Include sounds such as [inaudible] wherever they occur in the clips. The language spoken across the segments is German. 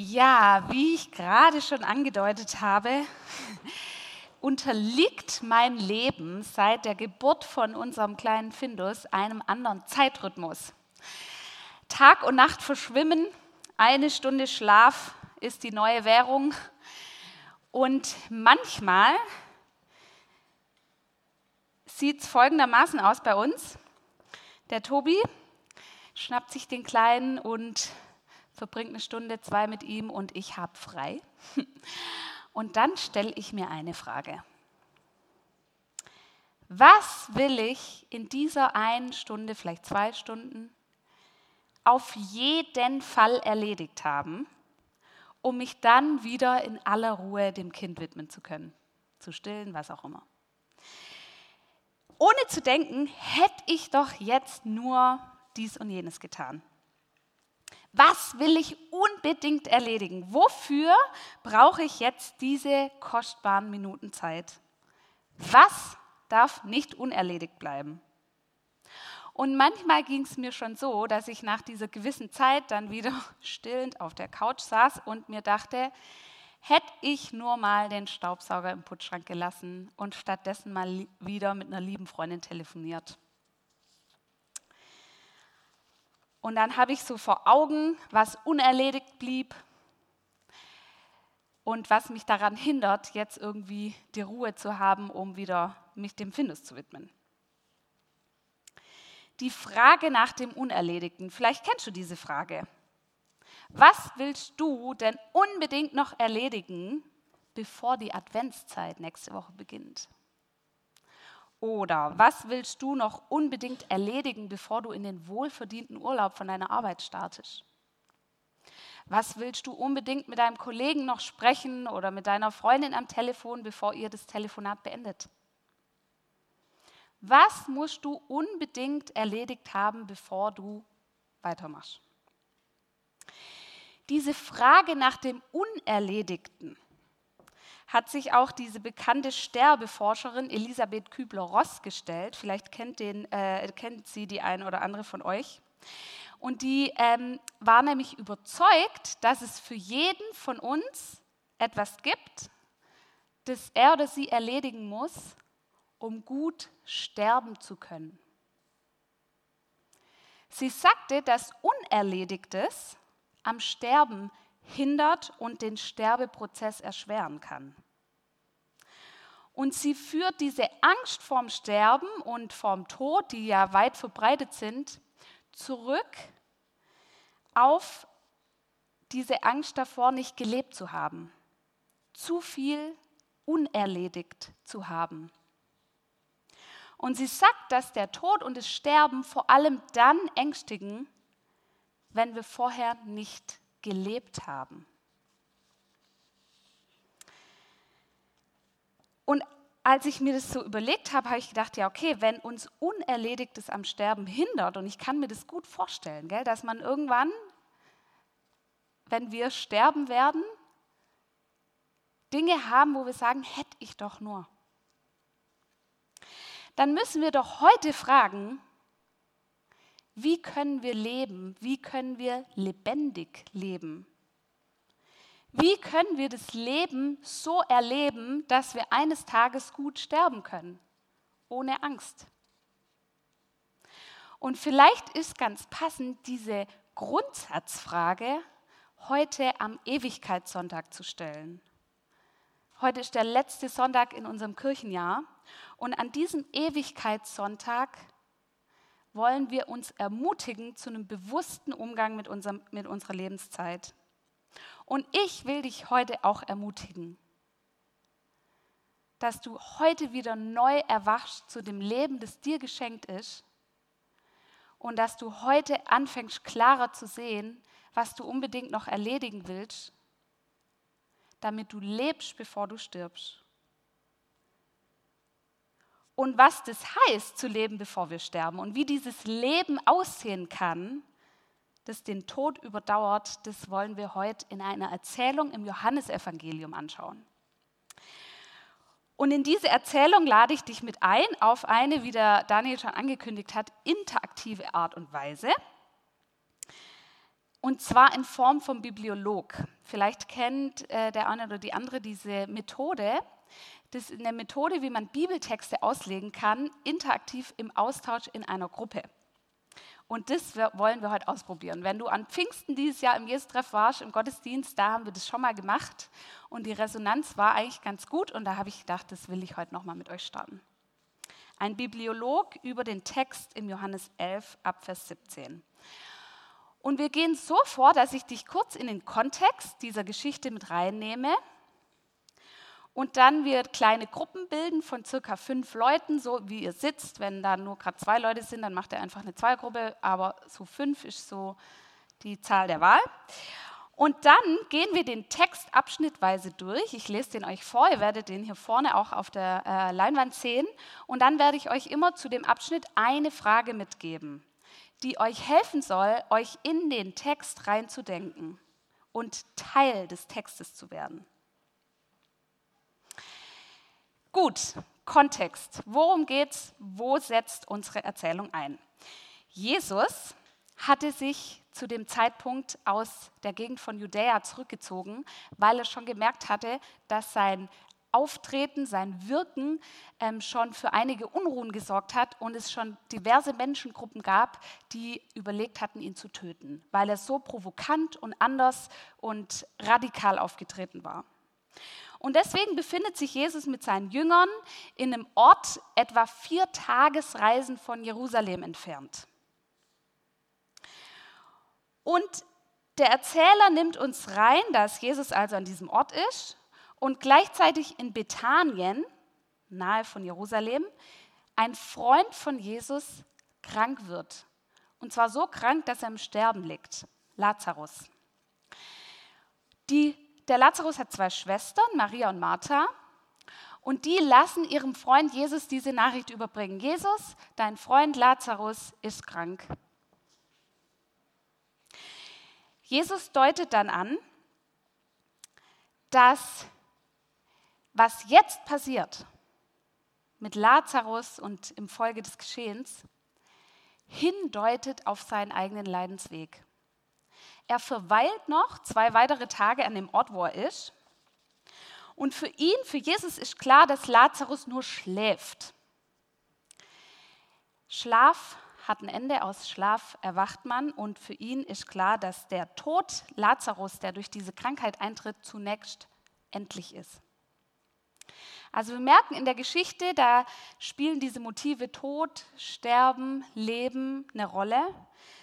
Ja, wie ich gerade schon angedeutet habe, [laughs] unterliegt mein Leben seit der Geburt von unserem kleinen Findus einem anderen Zeitrhythmus. Tag und Nacht verschwimmen, eine Stunde Schlaf ist die neue Währung und manchmal sieht es folgendermaßen aus bei uns. Der Tobi schnappt sich den Kleinen und verbringt eine Stunde, zwei mit ihm und ich habe frei. [laughs] Und dann stelle ich mir eine Frage. Was will ich in dieser einen Stunde, vielleicht zwei Stunden, auf jeden Fall erledigt haben, um mich dann wieder in aller Ruhe dem Kind widmen zu können, zu stillen, was auch immer. Ohne zu denken, hätte ich doch jetzt nur dies und jenes getan. Was will ich unbedingt erledigen? Wofür brauche ich jetzt diese kostbaren Minuten Zeit? Was darf nicht unerledigt bleiben? Und manchmal ging es mir schon so, dass ich nach dieser gewissen Zeit dann wieder [laughs] stillend auf der Couch saß und mir dachte, hätte ich nur mal den Staubsauger im Putzschrank gelassen und stattdessen mal wieder mit einer lieben Freundin telefoniert. Und dann habe ich so vor Augen, was unerledigt blieb und was mich daran hindert, jetzt irgendwie die Ruhe zu haben, um wieder mich dem Findus zu widmen. Die Frage nach dem Unerledigten, vielleicht kennst du diese Frage. Was willst du denn unbedingt noch erledigen, bevor die Adventszeit nächste Woche beginnt? Oder was willst du noch unbedingt erledigen, bevor du in den wohlverdienten Urlaub von deiner Arbeit startest? Was willst du unbedingt mit deinem Kollegen noch sprechen oder mit deiner Freundin am Telefon, bevor ihr das Telefonat beendet? Was musst du unbedingt erledigt haben, bevor du weitermachst? Diese Frage nach dem Unerledigten hat sich auch diese bekannte Sterbeforscherin Elisabeth Kübler-Ross gestellt. Vielleicht kennt, den, äh, kennt sie die eine oder andere von euch. Und die ähm, war nämlich überzeugt, dass es für jeden von uns etwas gibt, das er oder sie erledigen muss, um gut sterben zu können. Sie sagte, dass Unerledigtes am Sterben hindert und den Sterbeprozess erschweren kann. Und sie führt diese Angst vorm Sterben und vorm Tod, die ja weit verbreitet sind, zurück auf diese Angst davor, nicht gelebt zu haben, zu viel unerledigt zu haben. Und sie sagt, dass der Tod und das Sterben vor allem dann ängstigen, wenn wir vorher nicht gelebt haben. Und als ich mir das so überlegt habe, habe ich gedacht, ja, okay, wenn uns Unerledigtes am Sterben hindert, und ich kann mir das gut vorstellen, gell, dass man irgendwann, wenn wir sterben werden, Dinge haben, wo wir sagen, hätte ich doch nur. Dann müssen wir doch heute fragen, wie können wir leben? Wie können wir lebendig leben? Wie können wir das Leben so erleben, dass wir eines Tages gut sterben können, ohne Angst? Und vielleicht ist ganz passend diese Grundsatzfrage heute am Ewigkeitssonntag zu stellen. Heute ist der letzte Sonntag in unserem Kirchenjahr und an diesem Ewigkeitssonntag wollen wir uns ermutigen zu einem bewussten Umgang mit, unserem, mit unserer Lebenszeit. Und ich will dich heute auch ermutigen, dass du heute wieder neu erwachst zu dem Leben, das dir geschenkt ist und dass du heute anfängst klarer zu sehen, was du unbedingt noch erledigen willst, damit du lebst, bevor du stirbst und was das heißt, zu leben, bevor wir sterben und wie dieses Leben aussehen kann, das den Tod überdauert, das wollen wir heute in einer Erzählung im Johannesevangelium anschauen. Und in diese Erzählung lade ich dich mit ein auf eine, wie der Daniel schon angekündigt hat, interaktive Art und Weise. Und zwar in Form vom Bibliolog. vielleicht kennt äh, der eine oder die andere diese Methode. Das ist eine Methode, wie man Bibeltexte auslegen kann, interaktiv im Austausch in einer Gruppe. Und das wollen wir heute ausprobieren. Wenn du an Pfingsten dieses Jahr im Jesus-Treff warst, im Gottesdienst, da haben wir das schon mal gemacht. Und die Resonanz war eigentlich ganz gut. Und da habe ich gedacht, das will ich heute nochmal mit euch starten. Ein Bibliolog über den Text im Johannes 11 ab Vers 17. Und wir gehen so vor, dass ich dich kurz in den Kontext dieser Geschichte mit reinnehme und dann wir kleine Gruppen bilden von circa fünf Leuten, so wie ihr sitzt. Wenn da nur gerade zwei Leute sind, dann macht ihr einfach eine Zweiergruppe, aber so fünf ist so die Zahl der Wahl. Und dann gehen wir den Text abschnittweise durch. Ich lese den euch vor, ihr werdet den hier vorne auch auf der äh, Leinwand sehen. Und dann werde ich euch immer zu dem Abschnitt eine Frage mitgeben die euch helfen soll, euch in den Text reinzudenken und Teil des Textes zu werden. Gut, Kontext. Worum geht's? Wo setzt unsere Erzählung ein? Jesus hatte sich zu dem Zeitpunkt aus der Gegend von Judäa zurückgezogen, weil er schon gemerkt hatte, dass sein Auftreten, sein Wirken ähm, schon für einige Unruhen gesorgt hat und es schon diverse Menschengruppen gab, die überlegt hatten, ihn zu töten, weil er so provokant und anders und radikal aufgetreten war. Und deswegen befindet sich Jesus mit seinen Jüngern in einem Ort etwa vier Tagesreisen von Jerusalem entfernt. Und der Erzähler nimmt uns rein, dass Jesus also an diesem Ort ist und gleichzeitig in Bethanien, nahe von Jerusalem, ein Freund von Jesus krank wird. Und zwar so krank, dass er im Sterben liegt. Lazarus. Die, der Lazarus hat zwei Schwestern, Maria und Martha. Und die lassen ihrem Freund Jesus diese Nachricht überbringen. Jesus, dein Freund Lazarus ist krank. Jesus deutet dann an, dass was jetzt passiert mit Lazarus und im Folge des Geschehens, hindeutet auf seinen eigenen Leidensweg. Er verweilt noch zwei weitere Tage an dem Ort, wo er ist. Und für ihn, für Jesus ist klar, dass Lazarus nur schläft. Schlaf hat ein Ende, aus Schlaf erwacht man und für ihn ist klar, dass der Tod Lazarus, der durch diese Krankheit eintritt, zunächst endlich ist. Also wir merken in der Geschichte, da spielen diese Motive Tod, Sterben, Leben eine Rolle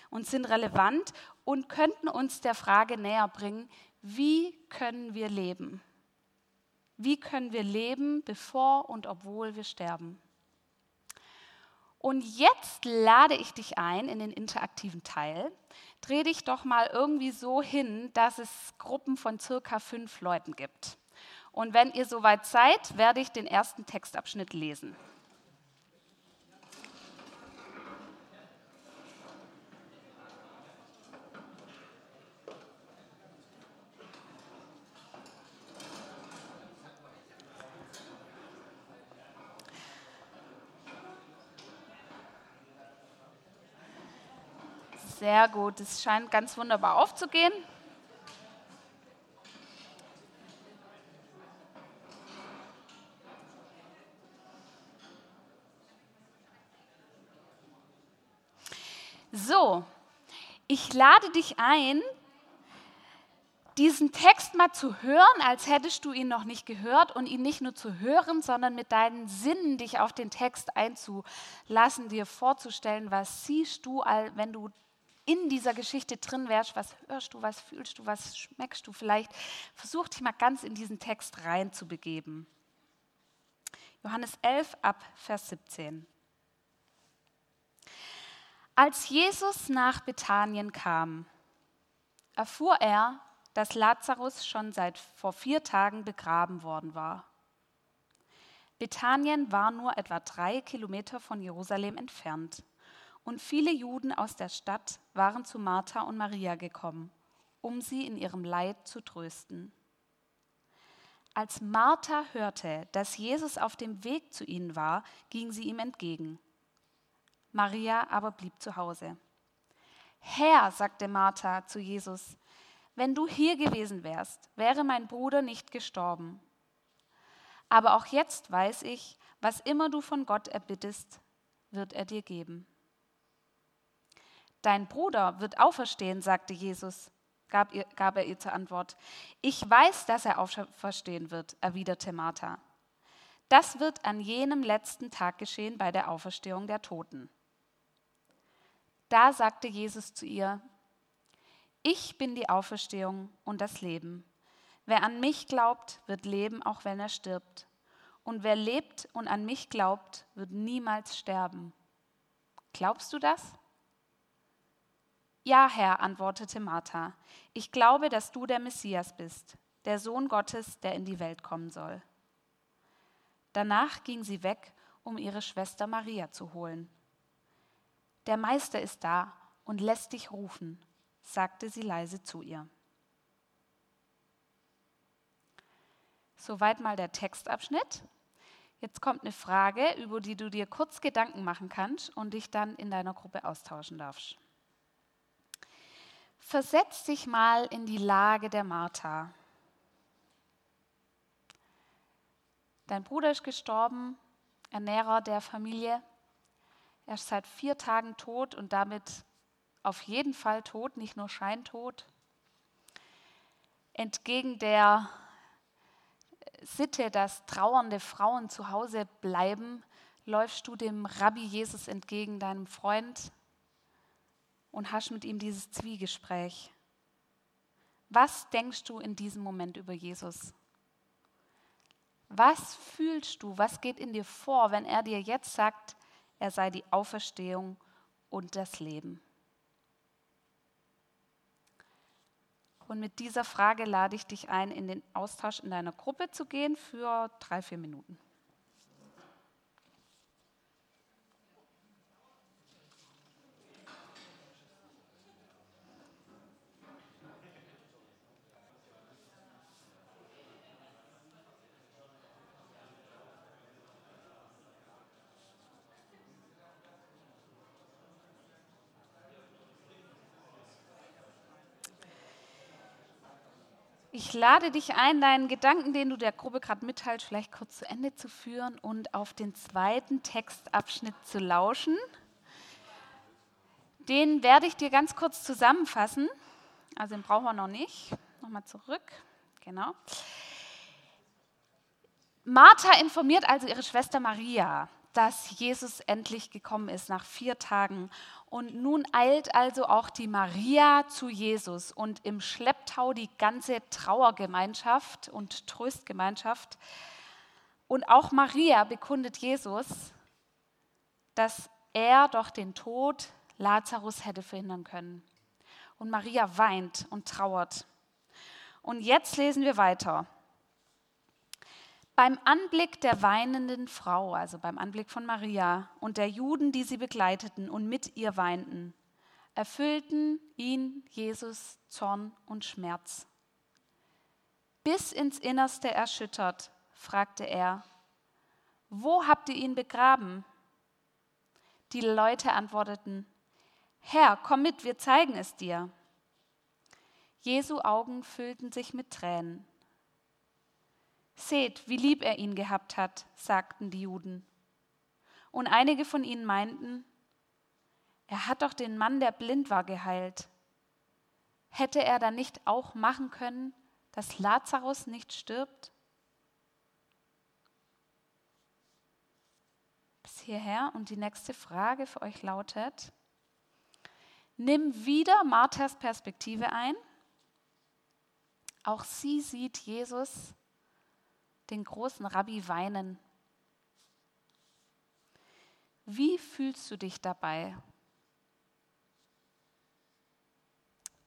und sind relevant und könnten uns der Frage näher bringen, wie können wir leben? Wie können wir leben, bevor und obwohl wir sterben? Und jetzt lade ich dich ein in den interaktiven Teil. Dreh dich doch mal irgendwie so hin, dass es Gruppen von circa fünf Leuten gibt. Und wenn ihr soweit seid, werde ich den ersten Textabschnitt lesen. Sehr gut, es scheint ganz wunderbar aufzugehen. So, ich lade dich ein, diesen Text mal zu hören, als hättest du ihn noch nicht gehört und ihn nicht nur zu hören, sondern mit deinen Sinnen dich auf den Text einzulassen, dir vorzustellen, was siehst du, wenn du in dieser Geschichte drin wärst, was hörst du, was fühlst du, was schmeckst du vielleicht. Versuch dich mal ganz in diesen Text reinzubegeben. Johannes 11 ab Vers 17. Als Jesus nach Bethanien kam, erfuhr er, dass Lazarus schon seit vor vier Tagen begraben worden war. Bethanien war nur etwa drei Kilometer von Jerusalem entfernt, und viele Juden aus der Stadt waren zu Martha und Maria gekommen, um sie in ihrem Leid zu trösten. Als Martha hörte, dass Jesus auf dem Weg zu ihnen war, ging sie ihm entgegen. Maria aber blieb zu Hause. Herr, sagte Martha zu Jesus, wenn du hier gewesen wärst, wäre mein Bruder nicht gestorben. Aber auch jetzt weiß ich, was immer du von Gott erbittest, wird er dir geben. Dein Bruder wird auferstehen, sagte Jesus, gab, ihr, gab er ihr zur Antwort. Ich weiß, dass er auferstehen wird, erwiderte Martha. Das wird an jenem letzten Tag geschehen bei der Auferstehung der Toten. Da sagte Jesus zu ihr, ich bin die Auferstehung und das Leben. Wer an mich glaubt, wird leben, auch wenn er stirbt. Und wer lebt und an mich glaubt, wird niemals sterben. Glaubst du das? Ja, Herr, antwortete Martha, ich glaube, dass du der Messias bist, der Sohn Gottes, der in die Welt kommen soll. Danach ging sie weg, um ihre Schwester Maria zu holen. Der Meister ist da und lässt dich rufen, sagte sie leise zu ihr. Soweit mal der Textabschnitt. Jetzt kommt eine Frage, über die du dir kurz Gedanken machen kannst und dich dann in deiner Gruppe austauschen darfst. Versetz dich mal in die Lage der Martha. Dein Bruder ist gestorben, Ernährer der Familie. Er ist seit vier Tagen tot und damit auf jeden Fall tot, nicht nur scheintot. Entgegen der Sitte, dass trauernde Frauen zu Hause bleiben, läufst du dem Rabbi Jesus entgegen, deinem Freund, und hast mit ihm dieses Zwiegespräch. Was denkst du in diesem Moment über Jesus? Was fühlst du? Was geht in dir vor, wenn er dir jetzt sagt, er sei die Auferstehung und das Leben? Und mit dieser Frage lade ich dich ein, in den Austausch in deiner Gruppe zu gehen für drei, vier Minuten. Lade dich ein, deinen Gedanken, den du der Gruppe gerade mitteilst, vielleicht kurz zu Ende zu führen und auf den zweiten Textabschnitt zu lauschen. Den werde ich dir ganz kurz zusammenfassen. Also den brauchen wir noch nicht. Nochmal zurück. Genau. Martha informiert also ihre Schwester Maria, dass Jesus endlich gekommen ist nach vier Tagen. Und nun eilt also auch die Maria zu Jesus und im Schlepptau die ganze Trauergemeinschaft und Tröstgemeinschaft. Und auch Maria bekundet Jesus, dass er doch den Tod Lazarus hätte verhindern können. Und Maria weint und trauert. Und jetzt lesen wir weiter. Beim Anblick der weinenden Frau, also beim Anblick von Maria und der Juden, die sie begleiteten und mit ihr weinten, erfüllten ihn Jesus Zorn und Schmerz. Bis ins Innerste erschüttert, fragte er, wo habt ihr ihn begraben? Die Leute antworteten, Herr, komm mit, wir zeigen es dir. Jesu Augen füllten sich mit Tränen. Seht, wie lieb er ihn gehabt hat, sagten die Juden. Und einige von ihnen meinten, er hat doch den Mann, der blind war, geheilt. Hätte er dann nicht auch machen können, dass Lazarus nicht stirbt? Bis hierher und die nächste Frage für euch lautet, nimm wieder Marthas Perspektive ein. Auch sie sieht Jesus den großen Rabbi weinen. Wie fühlst du dich dabei?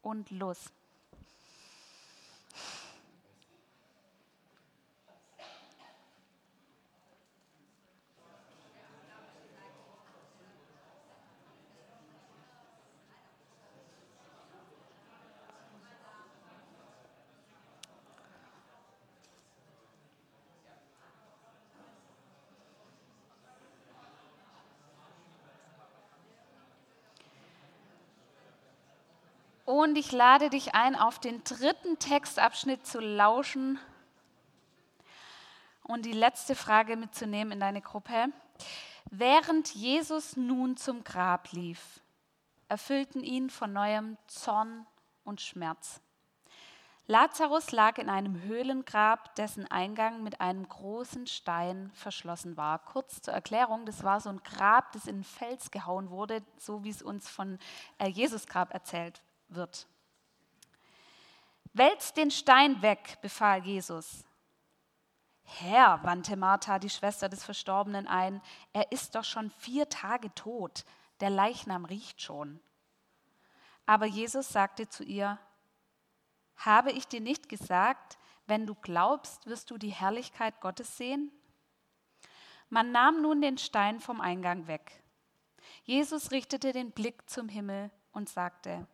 Und los. Und ich lade dich ein, auf den dritten Textabschnitt zu lauschen und die letzte Frage mitzunehmen in deine Gruppe. Während Jesus nun zum Grab lief, erfüllten ihn von neuem Zorn und Schmerz. Lazarus lag in einem Höhlengrab, dessen Eingang mit einem großen Stein verschlossen war. Kurz zur Erklärung, das war so ein Grab, das in den Fels gehauen wurde, so wie es uns von äh, Jesus Grab erzählt wird. Wälzt den Stein weg, befahl Jesus. Herr, wandte Martha, die Schwester des Verstorbenen, ein, er ist doch schon vier Tage tot, der Leichnam riecht schon. Aber Jesus sagte zu ihr, habe ich dir nicht gesagt, wenn du glaubst, wirst du die Herrlichkeit Gottes sehen? Man nahm nun den Stein vom Eingang weg. Jesus richtete den Blick zum Himmel und sagte,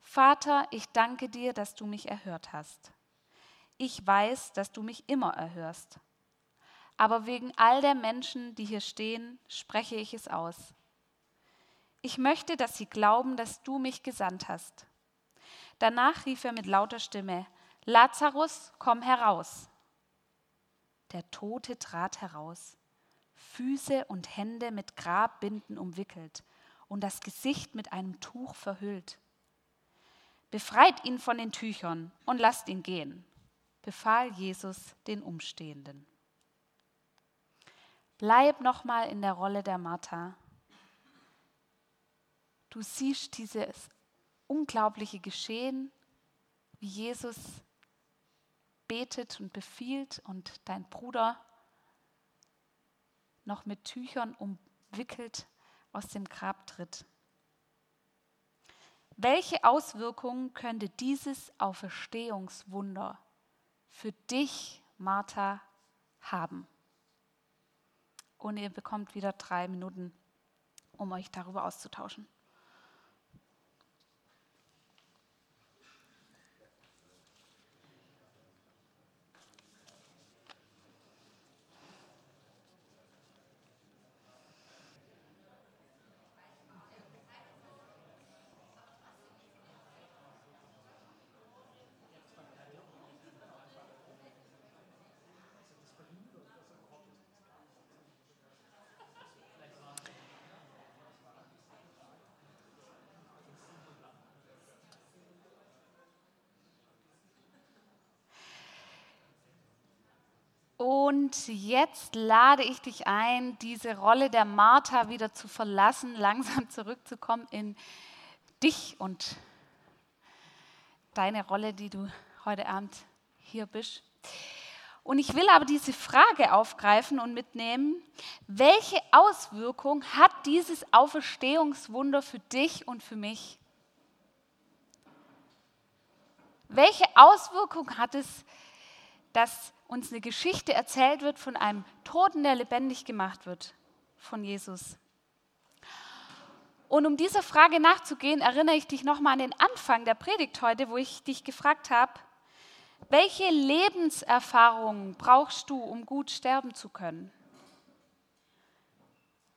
Vater, ich danke dir, dass du mich erhört hast. Ich weiß, dass du mich immer erhörst. Aber wegen all der Menschen, die hier stehen, spreche ich es aus. Ich möchte, dass sie glauben, dass du mich gesandt hast. Danach rief er mit lauter Stimme, Lazarus, komm heraus. Der Tote trat heraus, Füße und Hände mit Grabbinden umwickelt und das Gesicht mit einem Tuch verhüllt. Befreit ihn von den Tüchern und lasst ihn gehen, befahl Jesus den Umstehenden. Bleib nochmal in der Rolle der Martha. Du siehst dieses unglaubliche Geschehen, wie Jesus betet und befiehlt und dein Bruder noch mit Tüchern umwickelt aus dem Grab tritt. Welche Auswirkungen könnte dieses Auferstehungswunder für dich, Martha, haben? Und ihr bekommt wieder drei Minuten, um euch darüber auszutauschen. Und jetzt lade ich dich ein, diese Rolle der Martha wieder zu verlassen, [laughs] langsam zurückzukommen in dich und deine Rolle, die du heute Abend hier bist. Und ich will aber diese Frage aufgreifen und mitnehmen, welche Auswirkung hat dieses Auferstehungswunder für dich und für mich? Welche Auswirkung hat es, dass uns eine Geschichte erzählt wird von einem Toten, der lebendig gemacht wird, von Jesus. Und um dieser Frage nachzugehen, erinnere ich dich nochmal an den Anfang der Predigt heute, wo ich dich gefragt habe, welche Lebenserfahrungen brauchst du, um gut sterben zu können?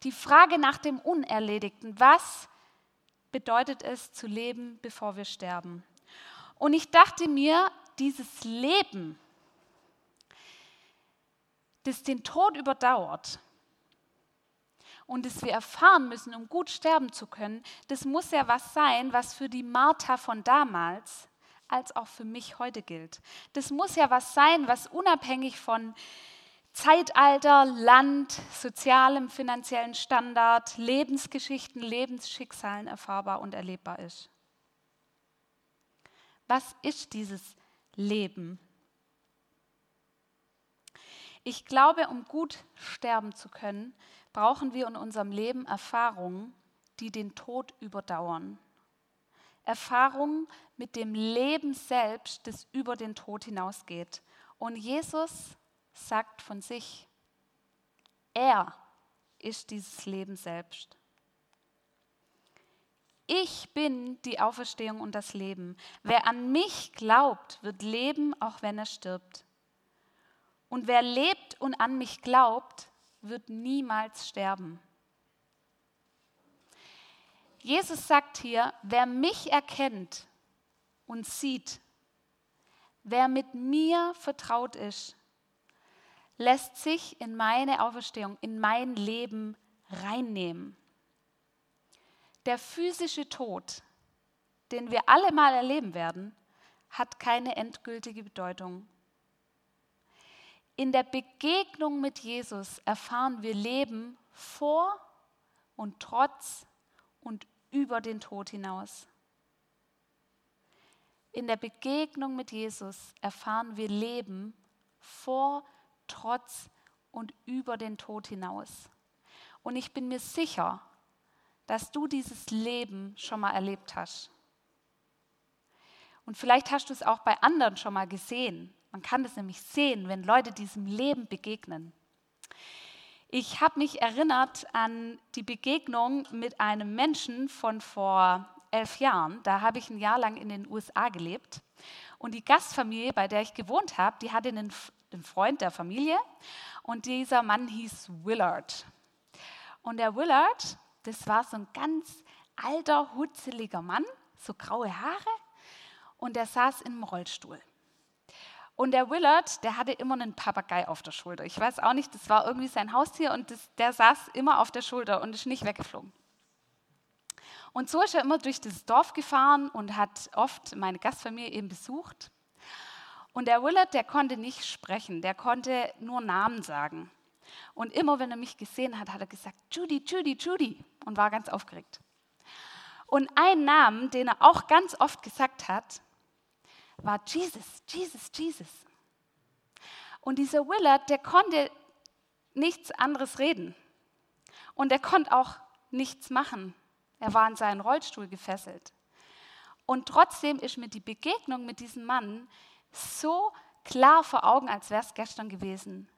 Die Frage nach dem Unerledigten, was bedeutet es zu leben, bevor wir sterben? Und ich dachte mir, dieses Leben, das den Tod überdauert und das wir erfahren müssen, um gut sterben zu können, das muss ja was sein, was für die Martha von damals als auch für mich heute gilt. Das muss ja was sein, was unabhängig von Zeitalter, Land, sozialem, finanziellen Standard, Lebensgeschichten, Lebensschicksalen erfahrbar und erlebbar ist. Was ist dieses Leben? Ich glaube, um gut sterben zu können, brauchen wir in unserem Leben Erfahrungen, die den Tod überdauern. Erfahrungen mit dem Leben selbst, das über den Tod hinausgeht. Und Jesus sagt von sich, er ist dieses Leben selbst. Ich bin die Auferstehung und das Leben. Wer an mich glaubt, wird leben, auch wenn er stirbt. Und wer lebt und an mich glaubt, wird niemals sterben. Jesus sagt hier, wer mich erkennt und sieht, wer mit mir vertraut ist, lässt sich in meine Auferstehung, in mein Leben reinnehmen. Der physische Tod, den wir alle mal erleben werden, hat keine endgültige Bedeutung. In der Begegnung mit Jesus erfahren wir Leben vor und trotz und über den Tod hinaus. In der Begegnung mit Jesus erfahren wir Leben vor, trotz und über den Tod hinaus. Und ich bin mir sicher, dass du dieses Leben schon mal erlebt hast. Und vielleicht hast du es auch bei anderen schon mal gesehen. Man kann es nämlich sehen, wenn Leute diesem Leben begegnen. Ich habe mich erinnert an die Begegnung mit einem Menschen von vor elf Jahren. Da habe ich ein Jahr lang in den USA gelebt. Und die Gastfamilie, bei der ich gewohnt habe, die hatte einen, einen Freund der Familie. Und dieser Mann hieß Willard. Und der Willard, das war so ein ganz alter, hutzeliger Mann, so graue Haare. Und der saß in einem Rollstuhl. Und der Willard, der hatte immer einen Papagei auf der Schulter. Ich weiß auch nicht, das war irgendwie sein Haustier und das, der saß immer auf der Schulter und ist nicht weggeflogen. Und so ist er immer durch das Dorf gefahren und hat oft meine Gastfamilie eben besucht. Und der Willard, der konnte nicht sprechen, der konnte nur Namen sagen. Und immer wenn er mich gesehen hat, hat er gesagt, Judy, Judy, Judy und war ganz aufgeregt. Und ein Namen, den er auch ganz oft gesagt hat, war Jesus, Jesus, Jesus. Und dieser Willard, der konnte nichts anderes reden. Und er konnte auch nichts machen. Er war in seinen Rollstuhl gefesselt. Und trotzdem ist mir die Begegnung mit diesem Mann so klar vor Augen, als wäre es gestern gewesen.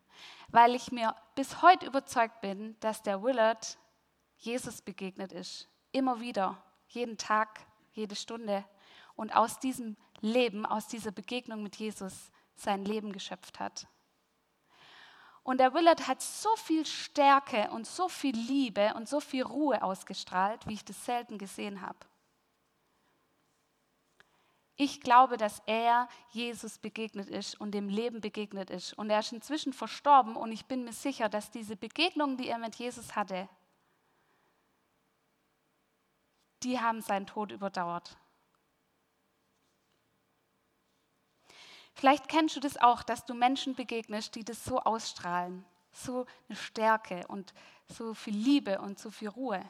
Weil ich mir bis heute überzeugt bin, dass der Willard Jesus begegnet ist. Immer wieder, jeden Tag, jede Stunde. Und aus diesem Leben, aus dieser Begegnung mit Jesus sein Leben geschöpft hat. Und der Willard hat so viel Stärke und so viel Liebe und so viel Ruhe ausgestrahlt, wie ich das selten gesehen habe. Ich glaube, dass er Jesus begegnet ist und dem Leben begegnet ist. Und er ist inzwischen verstorben und ich bin mir sicher, dass diese Begegnungen, die er mit Jesus hatte, die haben seinen Tod überdauert. Vielleicht kennst du das auch, dass du Menschen begegnest, die das so ausstrahlen. So eine Stärke und so viel Liebe und so viel Ruhe.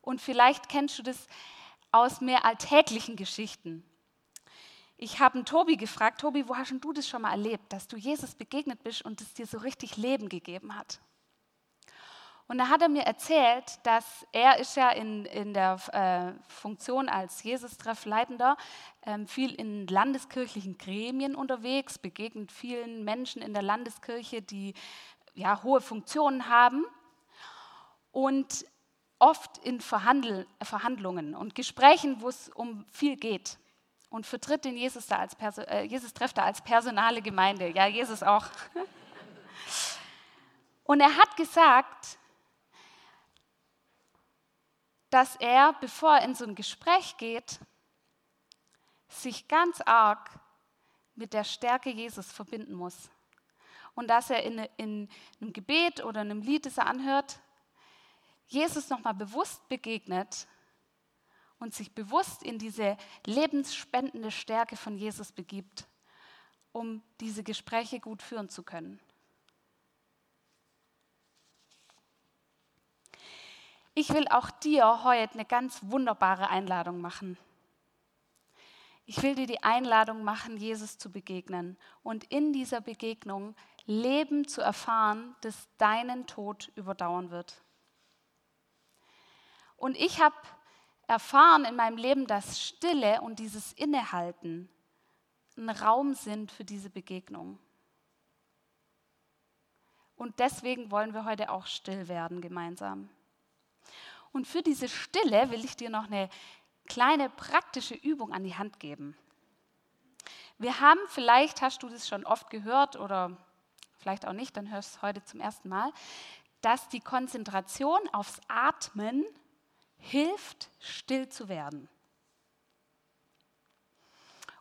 Und vielleicht kennst du das aus mehr alltäglichen Geschichten. Ich habe Tobi gefragt, Tobi, wo hast du das schon mal erlebt, dass du Jesus begegnet bist und es dir so richtig Leben gegeben hat? Und da hat er mir erzählt, dass er ist ja in, in der äh, Funktion als Jesus-Treffleitender ähm, viel in landeskirchlichen Gremien unterwegs, begegnet vielen Menschen in der Landeskirche, die ja, hohe Funktionen haben und oft in Verhandl Verhandlungen und Gesprächen, wo es um viel geht und vertritt den Jesus da als Perso äh, Jesus trefft da als personale Gemeinde, ja Jesus auch. [laughs] Und er hat gesagt, dass er, bevor er in so ein Gespräch geht, sich ganz arg mit der Stärke Jesus verbinden muss. Und dass er in, in einem Gebet oder einem Lied, das er anhört, Jesus nochmal bewusst begegnet und sich bewusst in diese lebensspendende Stärke von Jesus begibt, um diese Gespräche gut führen zu können. Ich will auch dir heute eine ganz wunderbare Einladung machen. Ich will dir die Einladung machen, Jesus zu begegnen und in dieser Begegnung Leben zu erfahren, das deinen Tod überdauern wird. Und ich habe erfahren in meinem Leben, dass Stille und dieses Innehalten ein Raum sind für diese Begegnung. Und deswegen wollen wir heute auch still werden gemeinsam. Und für diese Stille will ich dir noch eine kleine praktische Übung an die Hand geben. Wir haben, vielleicht hast du das schon oft gehört oder vielleicht auch nicht, dann hörst du es heute zum ersten Mal, dass die Konzentration aufs Atmen hilft, still zu werden.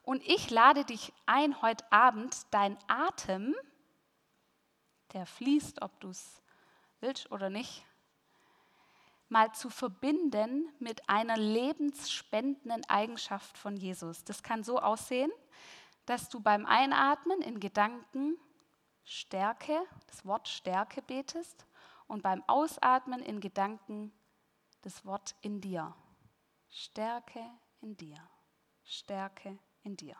Und ich lade dich ein, heute Abend dein Atem, der fließt, ob du es willst oder nicht, mal zu verbinden mit einer lebensspendenden Eigenschaft von Jesus. Das kann so aussehen, dass du beim Einatmen in Gedanken Stärke, das Wort Stärke betest und beim Ausatmen in Gedanken das Wort in dir. Stärke in dir. Stärke in dir.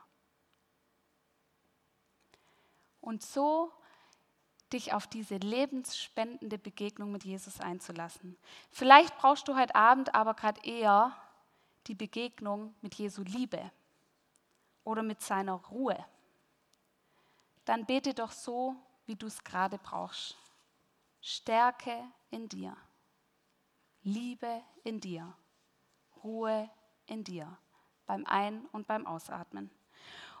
Und so dich auf diese lebensspendende Begegnung mit Jesus einzulassen. Vielleicht brauchst du heute Abend aber gerade eher die Begegnung mit Jesu Liebe oder mit seiner Ruhe. Dann bete doch so, wie du es gerade brauchst. Stärke in dir, Liebe in dir, Ruhe in dir beim Ein- und beim Ausatmen.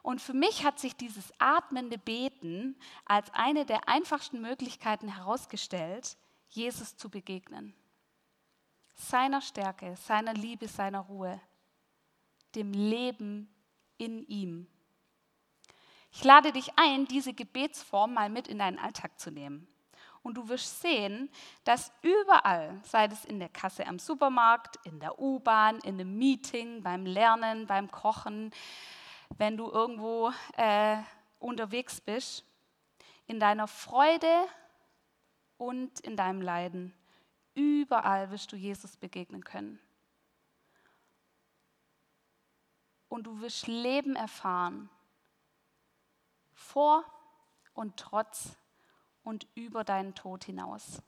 Und für mich hat sich dieses atmende Beten als eine der einfachsten Möglichkeiten herausgestellt, Jesus zu begegnen. Seiner Stärke, seiner Liebe, seiner Ruhe, dem Leben in ihm. Ich lade dich ein, diese Gebetsform mal mit in deinen Alltag zu nehmen. Und du wirst sehen, dass überall, sei es in der Kasse am Supermarkt, in der U-Bahn, in einem Meeting, beim Lernen, beim Kochen, wenn du irgendwo äh, unterwegs bist, in deiner Freude und in deinem Leiden. Überall wirst du Jesus begegnen können. Und du wirst Leben erfahren. Vor und trotz und über deinen Tod hinaus.